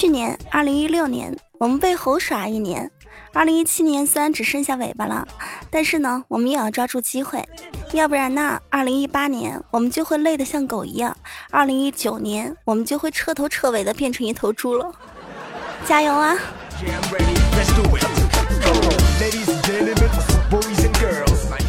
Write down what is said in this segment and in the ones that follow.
去年二零一六年，我们被猴耍一年。二零一七年虽然只剩下尾巴了，但是呢，我们也要抓住机会，要不然呢，二零一八年我们就会累得像狗一样，二零一九年我们就会彻头彻尾的变成一头猪了。加油啊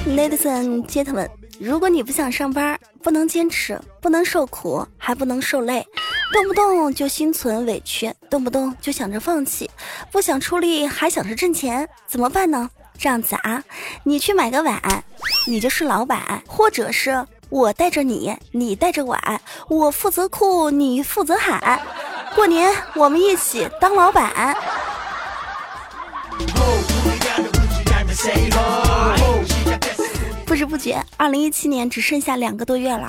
，Ladies and gentlemen，如果你不想上班，不能坚持，不能受苦，还不能受累。动不动就心存委屈，动不动就想着放弃，不想出力还想着挣钱，怎么办呢？这样子啊，你去买个碗，你就是老板，或者是我带着你，你带着碗，我负责哭，你负责喊，过年我们一起当老板。不知不觉，二零一七年只剩下两个多月了。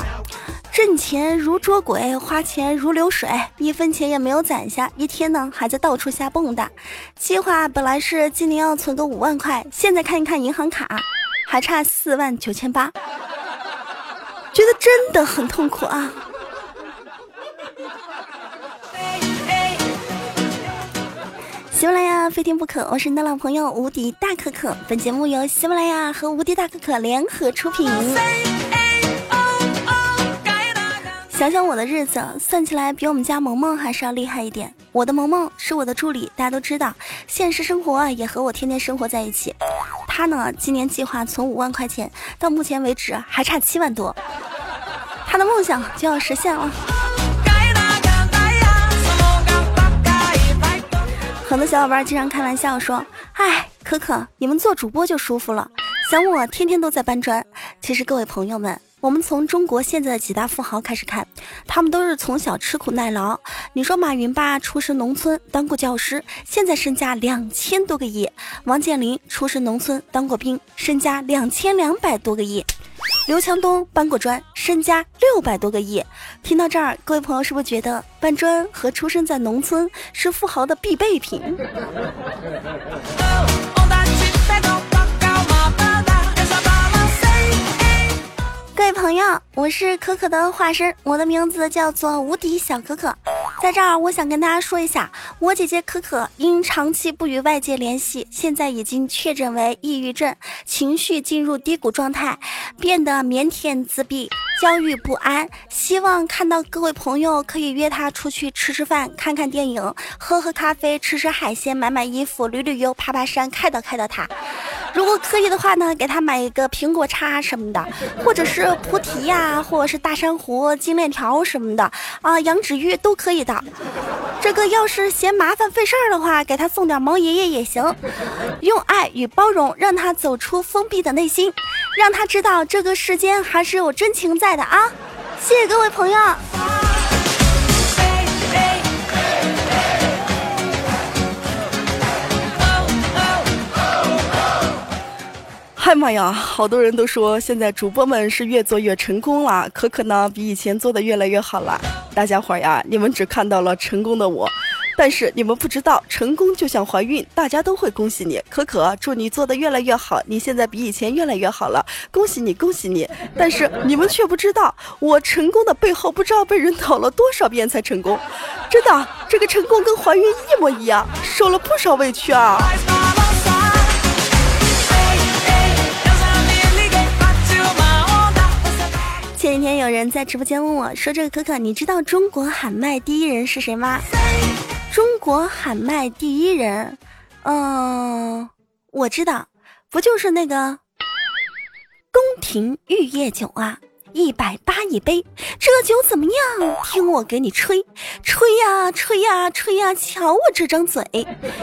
挣钱如捉鬼，花钱如流水，一分钱也没有攒下，一天呢还在到处瞎蹦跶。计划本来是今年要存个五万块，现在看一看银行卡，还差四万九千八，觉得真的很痛苦啊！喜马拉雅非听不可，我是你的老朋友无敌大可可。本节目由喜马拉雅和无敌大可可联合出品。想想我的日子，算起来比我们家萌萌还是要厉害一点。我的萌萌是我的助理，大家都知道，现实生活也和我天天生活在一起。他呢，今年计划存五万块钱，到目前为止还差七万多，他的梦想就要实现了。很多小伙伴经常开玩笑说：“哎，可可，你们做主播就舒服了，想我天天都在搬砖。”其实各位朋友们。我们从中国现在的几大富豪开始看，他们都是从小吃苦耐劳。你说马云吧，出身农村，当过教师，现在身价两千多个亿；王健林出身农村，当过兵，身家两千两百多个亿；刘强东搬过砖，身家六百多个亿。听到这儿，各位朋友是不是觉得搬砖和出生在农村是富豪的必备品？各位朋友，我是可可的化身，我的名字叫做无敌小可可。在这儿，我想跟大家说一下，我姐姐可可因长期不与外界联系，现在已经确诊为抑郁症，情绪进入低谷状态，变得腼腆自闭。焦虑不安，希望看到各位朋友可以约她出去吃吃饭、看看电影、喝喝咖啡、吃吃海鲜、买买衣服、旅旅游、爬爬山、开导开导她。如果可以的话呢，给他买一个苹果叉什么的，或者是菩提呀，或者是大珊瑚、金链条什么的啊，羊脂玉都可以的。这个要是嫌麻烦费事儿的话，给他送点毛爷爷也行。用爱与包容让他走出封闭的内心。让他知道这个世间还是有真情在的啊！谢谢各位朋友。哎妈呀，好多人都说现在主播们是越做越成功了，可可呢比以前做的越来越好了。大家伙呀，你们只看到了成功的我。但是你们不知道，成功就像怀孕，大家都会恭喜你。可可，祝你做的越来越好，你现在比以前越来越好了，恭喜你，恭喜你。但是你们却不知道，我成功的背后不知道被人讨了多少遍才成功。真的，这个成功跟怀孕一模一样，受了不少委屈啊。那天有人在直播间问我说：“这个可可，你知道中国喊麦第一人是谁吗？”中国喊麦第一人，嗯，我知道，不就是那个宫廷玉液酒啊？一百八一杯，这酒怎么样？听我给你吹，吹呀吹呀吹呀！瞧我这张嘴，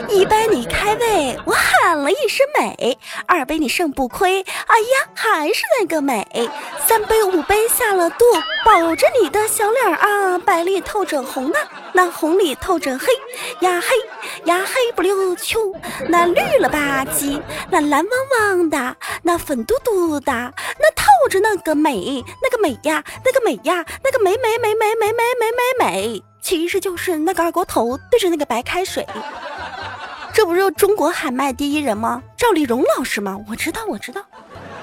一杯你开胃，我喊了一声美；二杯你胜不亏，哎呀，还是那个美；三杯五杯下了肚，保着你的小脸啊，白里透着红啊，那红里透着黑呀黑呀黑不溜秋，那绿了吧唧，那蓝汪汪的，那粉嘟嘟的，那透着那个美。那个美呀，那个美呀，那个美美美美美美美美美，其实就是那个二锅头对着那个白开水。这不是中国喊麦第一人吗？赵丽蓉老师吗？我知道，我知道，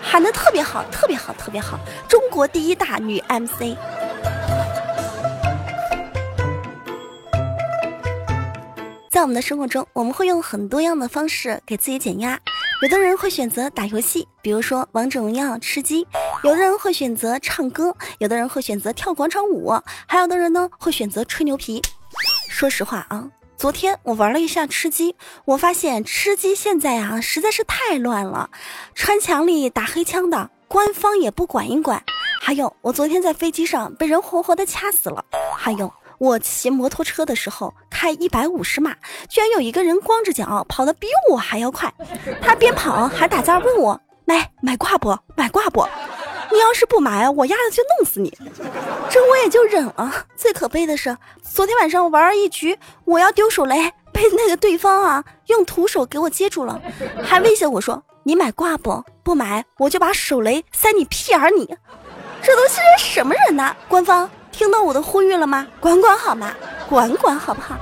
喊的特别好，特别好，特别好，中国第一大女 MC。在我们的生活中，我们会用很多样的方式给自己减压。有的人会选择打游戏，比如说王者荣耀、吃鸡；有的人会选择唱歌；有的人会选择跳广场舞；还有的人呢会选择吹牛皮。说实话啊，昨天我玩了一下吃鸡，我发现吃鸡现在啊实在是太乱了，穿墙里打黑枪的，官方也不管一管。还有，我昨天在飞机上被人活活的掐死了。还有，我骑摩托车的时候开一百五十码，居然有一个人光着脚跑得比我还要快。他边跑还打字问我买买挂不买挂不？你要是不买，我丫的就弄死你。这我也就忍了。最可悲的是，昨天晚上玩一局，我要丢手雷，被那个对方啊用徒手给我接住了，还威胁我说你买挂不不买，我就把手雷塞你屁眼里。这都是什么人呐？官方听到我的呼吁了吗？管管好吗？管管好不好？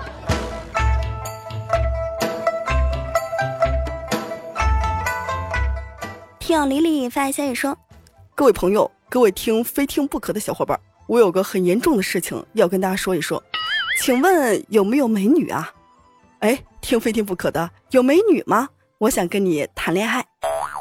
听李李发消息说：“各位朋友，各位听非听不可的小伙伴，我有个很严重的事情要跟大家说一说，请问有没有美女啊？哎，听非听不可的有美女吗？我想跟你谈恋爱，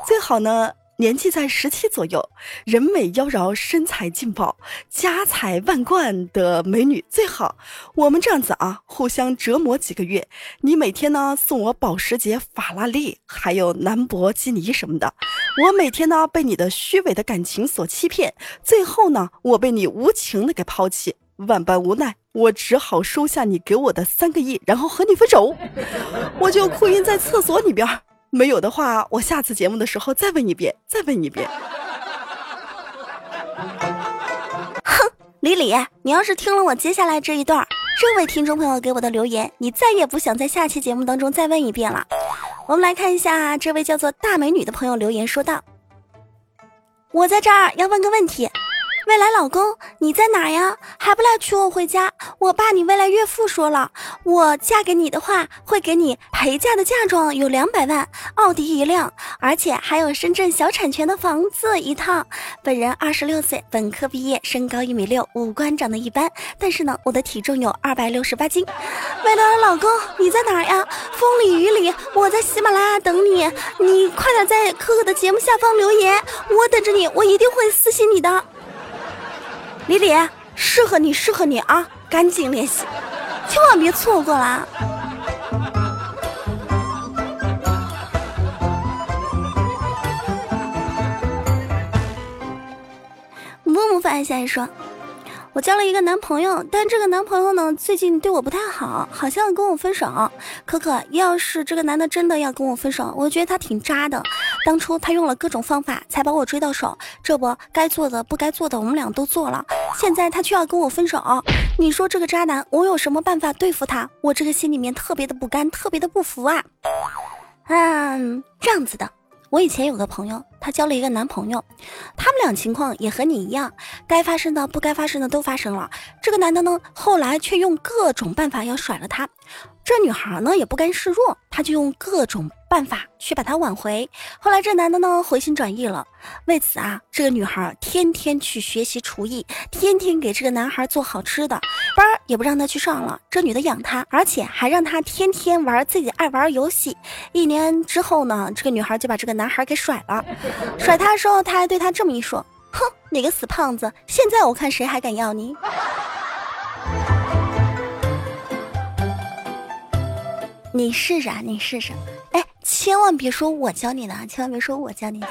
最好呢。”年纪在十七左右，人美妖娆，身材劲爆，家财万贯的美女最好。我们这样子啊，互相折磨几个月。你每天呢送我保时捷、法拉利，还有兰博基尼什么的。我每天呢被你的虚伪的感情所欺骗，最后呢我被你无情的给抛弃。万般无奈，我只好收下你给我的三个亿，然后和你分手。我就哭晕在厕所里边。没有的话，我下次节目的时候再问一遍，再问一遍。哼，李李，你要是听了我接下来这一段，这位听众朋友给我的留言，你再也不想在下期节目当中再问一遍了。我们来看一下这位叫做大美女的朋友留言说道：“我在这儿要问个问题。”未来老公，你在哪呀？还不来娶我回家？我爸你未来岳父说了，我嫁给你的话，会给你陪嫁的嫁妆有两百万，奥迪一辆，而且还有深圳小产权的房子一套。本人二十六岁，本科毕业，身高一米六，五官长得一般，但是呢，我的体重有二百六十八斤。未来的老公，你在哪呀？风里雨里，我在喜马拉雅等你，你快点在可可的节目下方留言，我等着你，我一定会私信你的。李李，适合你，适合你啊！赶紧联系，千万别错过啦！木木发消息说。我交了一个男朋友，但这个男朋友呢，最近对我不太好，好像要跟我分手。可可，要是这个男的真的要跟我分手，我觉得他挺渣的。当初他用了各种方法才把我追到手，这不该做的不该做的我们俩都做了，现在他却要跟我分手。你说这个渣男，我有什么办法对付他？我这个心里面特别的不甘，特别的不服啊。嗯，这样子的。我以前有个朋友，她交了一个男朋友，他们俩情况也和你一样，该发生的不该发生的都发生了。这个男的呢，后来却用各种办法要甩了她。这女孩呢也不甘示弱，她就用各种办法去把他挽回。后来这男的呢回心转意了，为此啊，这个女孩天天去学习厨艺，天天给这个男孩做好吃的，班也不让他去上了。这女的养他，而且还让他天天玩自己爱玩游戏。一年之后呢，这个女孩就把这个男孩给甩了。甩他的时候，他还对他这么一说：“哼，你个死胖子，现在我看谁还敢要你。”你试试啊，你试试，哎，千万别说我教你的，千万别说我教你的。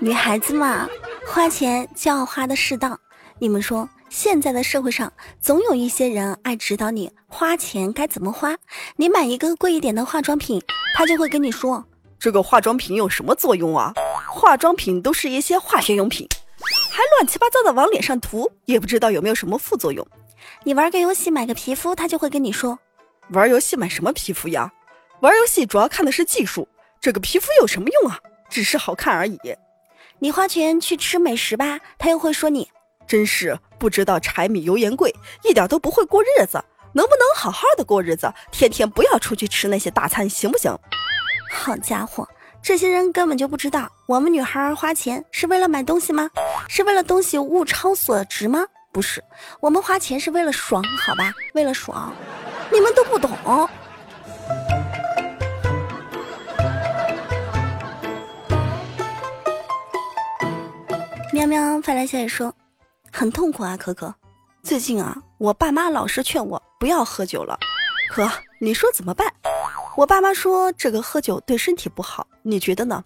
女孩子嘛，花钱就要花的适当。你们说，现在的社会上总有一些人爱指导你花钱该怎么花。你买一个贵一点的化妆品，他就会跟你说，这个化妆品有什么作用啊？化妆品都是一些化学用品。乱七八糟的往脸上涂，也不知道有没有什么副作用。你玩个游戏买个皮肤，他就会跟你说，玩游戏买什么皮肤呀？玩游戏主要看的是技术，这个皮肤有什么用啊？只是好看而已。你花钱去吃美食吧，他又会说你，真是不知道柴米油盐贵，一点都不会过日子。能不能好好的过日子？天天不要出去吃那些大餐，行不行？好家伙！这些人根本就不知道，我们女孩花钱是为了买东西吗？是为了东西物超所值吗？不是，我们花钱是为了爽，好吧？为了爽，你们都不懂。喵喵发来消息说，很痛苦啊，可可。最近啊，我爸妈老是劝我不要喝酒了，可你说怎么办？我爸妈说这个喝酒对身体不好，你觉得呢？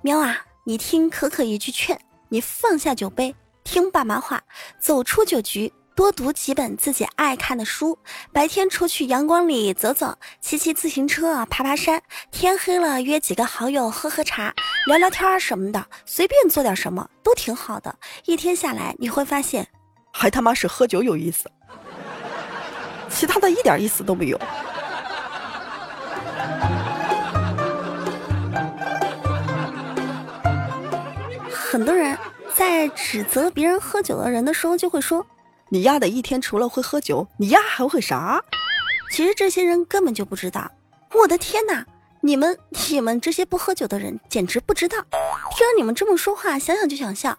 喵啊，你听可可一句劝，你放下酒杯，听爸妈话，走出酒局。多读几本自己爱看的书，白天出去阳光里走走，骑骑自行车啊，爬爬山。天黑了约几个好友喝喝茶，聊聊天什么的，随便做点什么都挺好的。一天下来，你会发现，还他妈是喝酒有意思，其他的一点意思都没有。很多人在指责别人喝酒的人的时候，就会说。你丫的一天除了会喝酒，你丫还会啥？其实这些人根本就不知道。我的天哪，你们你们这些不喝酒的人简直不知道。听了你们这么说话，想想就想笑。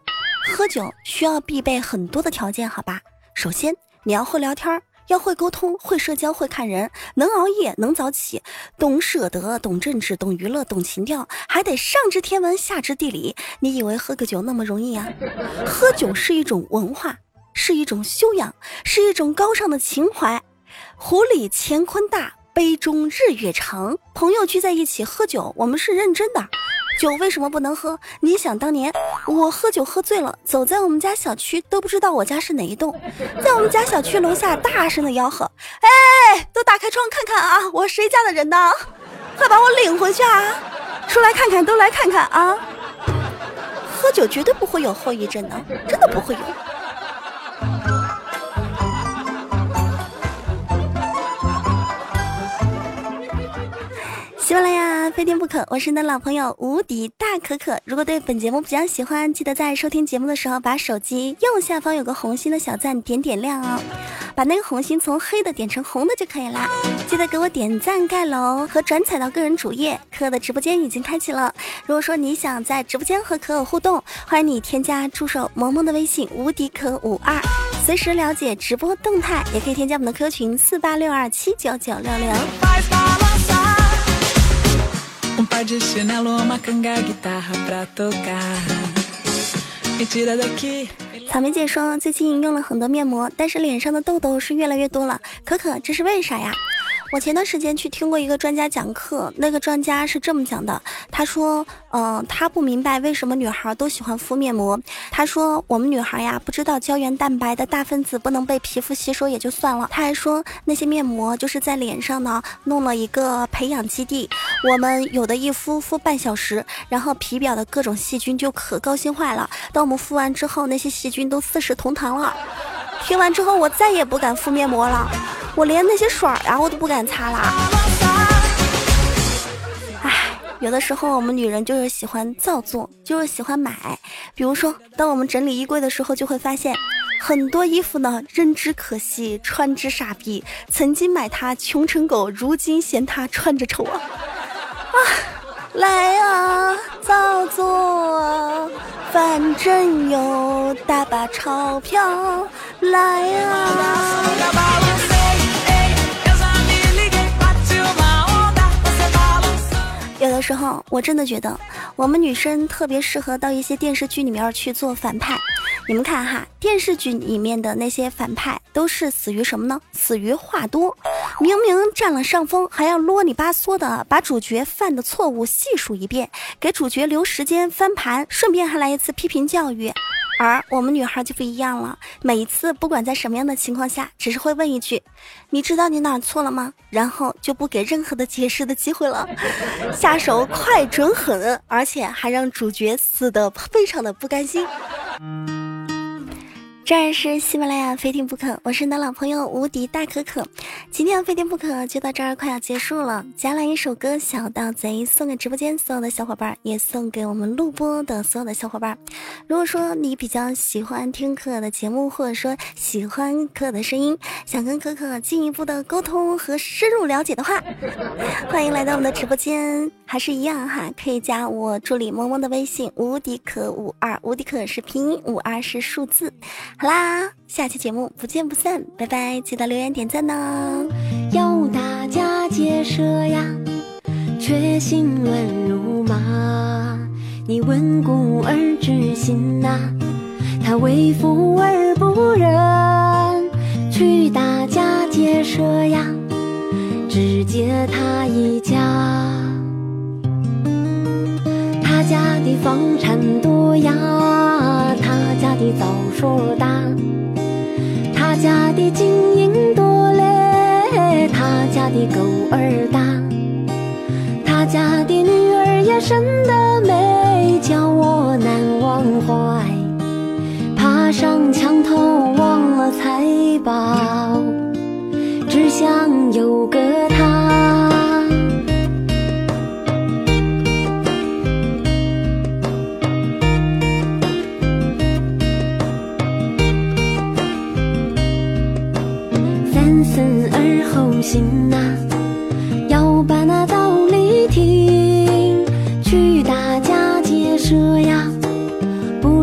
喝酒需要必备很多的条件，好吧？首先你要会聊天儿，要会沟通，会社交，会看人，能熬夜，能早起，懂舍得，懂政治，懂娱乐，懂情调，还得上知天文，下知地理。你以为喝个酒那么容易啊？喝酒是一种文化。是一种修养，是一种高尚的情怀。壶里乾坤大，杯中日月长。朋友聚在一起喝酒，我们是认真的。酒为什么不能喝？你想当年我喝酒喝醉了，走在我们家小区都不知道我家是哪一栋，在我们家小区楼下大声的吆喝：“哎，都打开窗看看啊，我谁家的人呢？快把我领回去啊！出来看看，都来看看啊！喝酒绝对不会有后遗症的，真的不会有。”喜马拉雅非听不可，我是你的老朋友无敌大可可。如果对本节目比较喜欢，记得在收听节目的时候，把手机右下方有个红心的小赞点点亮哦，把那个红心从黑的点成红的就可以啦。记得给我点赞、盖楼和转载到个人主页。可可的直播间已经开启了，如果说你想在直播间和可可互动，欢迎你添加助手萌萌的微信无敌可五二，随时了解直播动态，也可以添加我们的 Q 群四八六二七九九六六。草莓姐说，最近用了很多面膜，但是脸上的痘痘是越来越多了。可可，这是为啥呀？我前段时间去听过一个专家讲课，那个专家是这么讲的，他说，嗯，他不明白为什么女孩都喜欢敷面膜。他说，我们女孩呀，不知道胶原蛋白的大分子不能被皮肤吸收也就算了，他还说那些面膜就是在脸上呢弄了一个培养基地，我们有的一敷敷半小时，然后皮表的各种细菌就可高兴坏了。等我们敷完之后，那些细菌都四世同堂了。听完之后，我再也不敢敷面膜了。我连那些水儿啊，我都不敢擦啦。唉，有的时候我们女人就是喜欢造作，就是喜欢买。比如说，当我们整理衣柜的时候，就会发现很多衣服呢，扔之可惜，穿之傻逼。曾经买它穷成狗，如今嫌它穿着丑啊！啊，来啊，造作啊，反正有大把钞票，来啊！有的时候，我真的觉得我们女生特别适合到一些电视剧里面去做反派。你们看哈，电视剧里面的那些反派都是死于什么呢？死于话多，明明占了上风，还要啰里吧嗦的把主角犯的错误细数一遍，给主角留时间翻盘，顺便还来一次批评教育。而我们女孩就不一样了，每一次不管在什么样的情况下，只是会问一句：“你知道你哪错了吗？”然后就不给任何的解释的机会了，下手快准狠，而且还让主角死的非常的不甘心。这儿是喜马拉雅非听不可，我是你的老朋友无敌大可可。今天的非听不可就到这儿，快要结束了。加来一首歌《小盗贼》，送给直播间所有的小伙伴，也送给我们录播的所有的小伙伴。如果说你比较喜欢听可可的节目，或者说喜欢可可的声音，想跟可可进一步的沟通和深入了解的话，欢迎来到我们的直播间。还是一样哈，可以加我助理萌萌的微信无敌可五二，无敌可是拼音，五二是数字。好啦，下期节目不见不散，拜拜！记得留言点赞呢。要大家结社呀，却心乱如麻。你问故而知新呐，他为富而不仁，去大家劫舍呀，只劫他一房产多呀，他家的枣树大，他家的金银多嘞，他家的狗儿大，他家的女儿也生得美，叫我难忘怀。爬上墙头忘了财宝，只想有个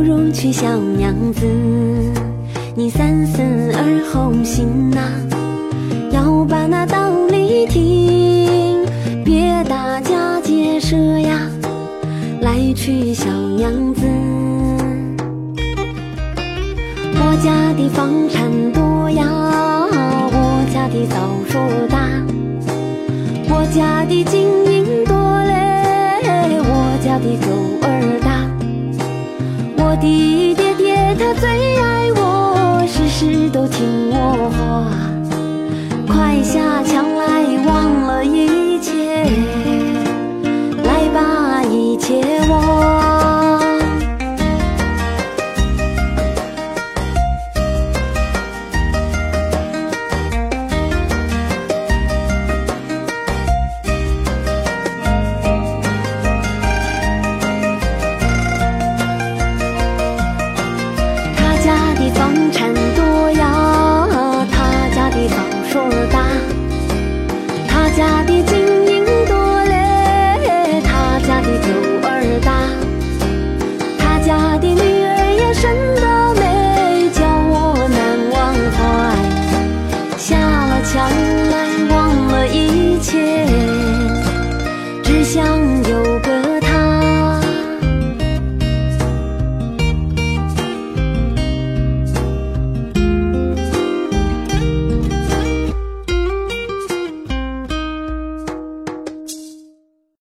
不如去小娘子。你三思而后行呐，要把那道理听。别大家结社呀，来娶小娘子。我家的房产多呀。我家的枣树大，我家的金银多嘞，我家的，你爹爹他最爱我，事事都听我话，快下桥。家的精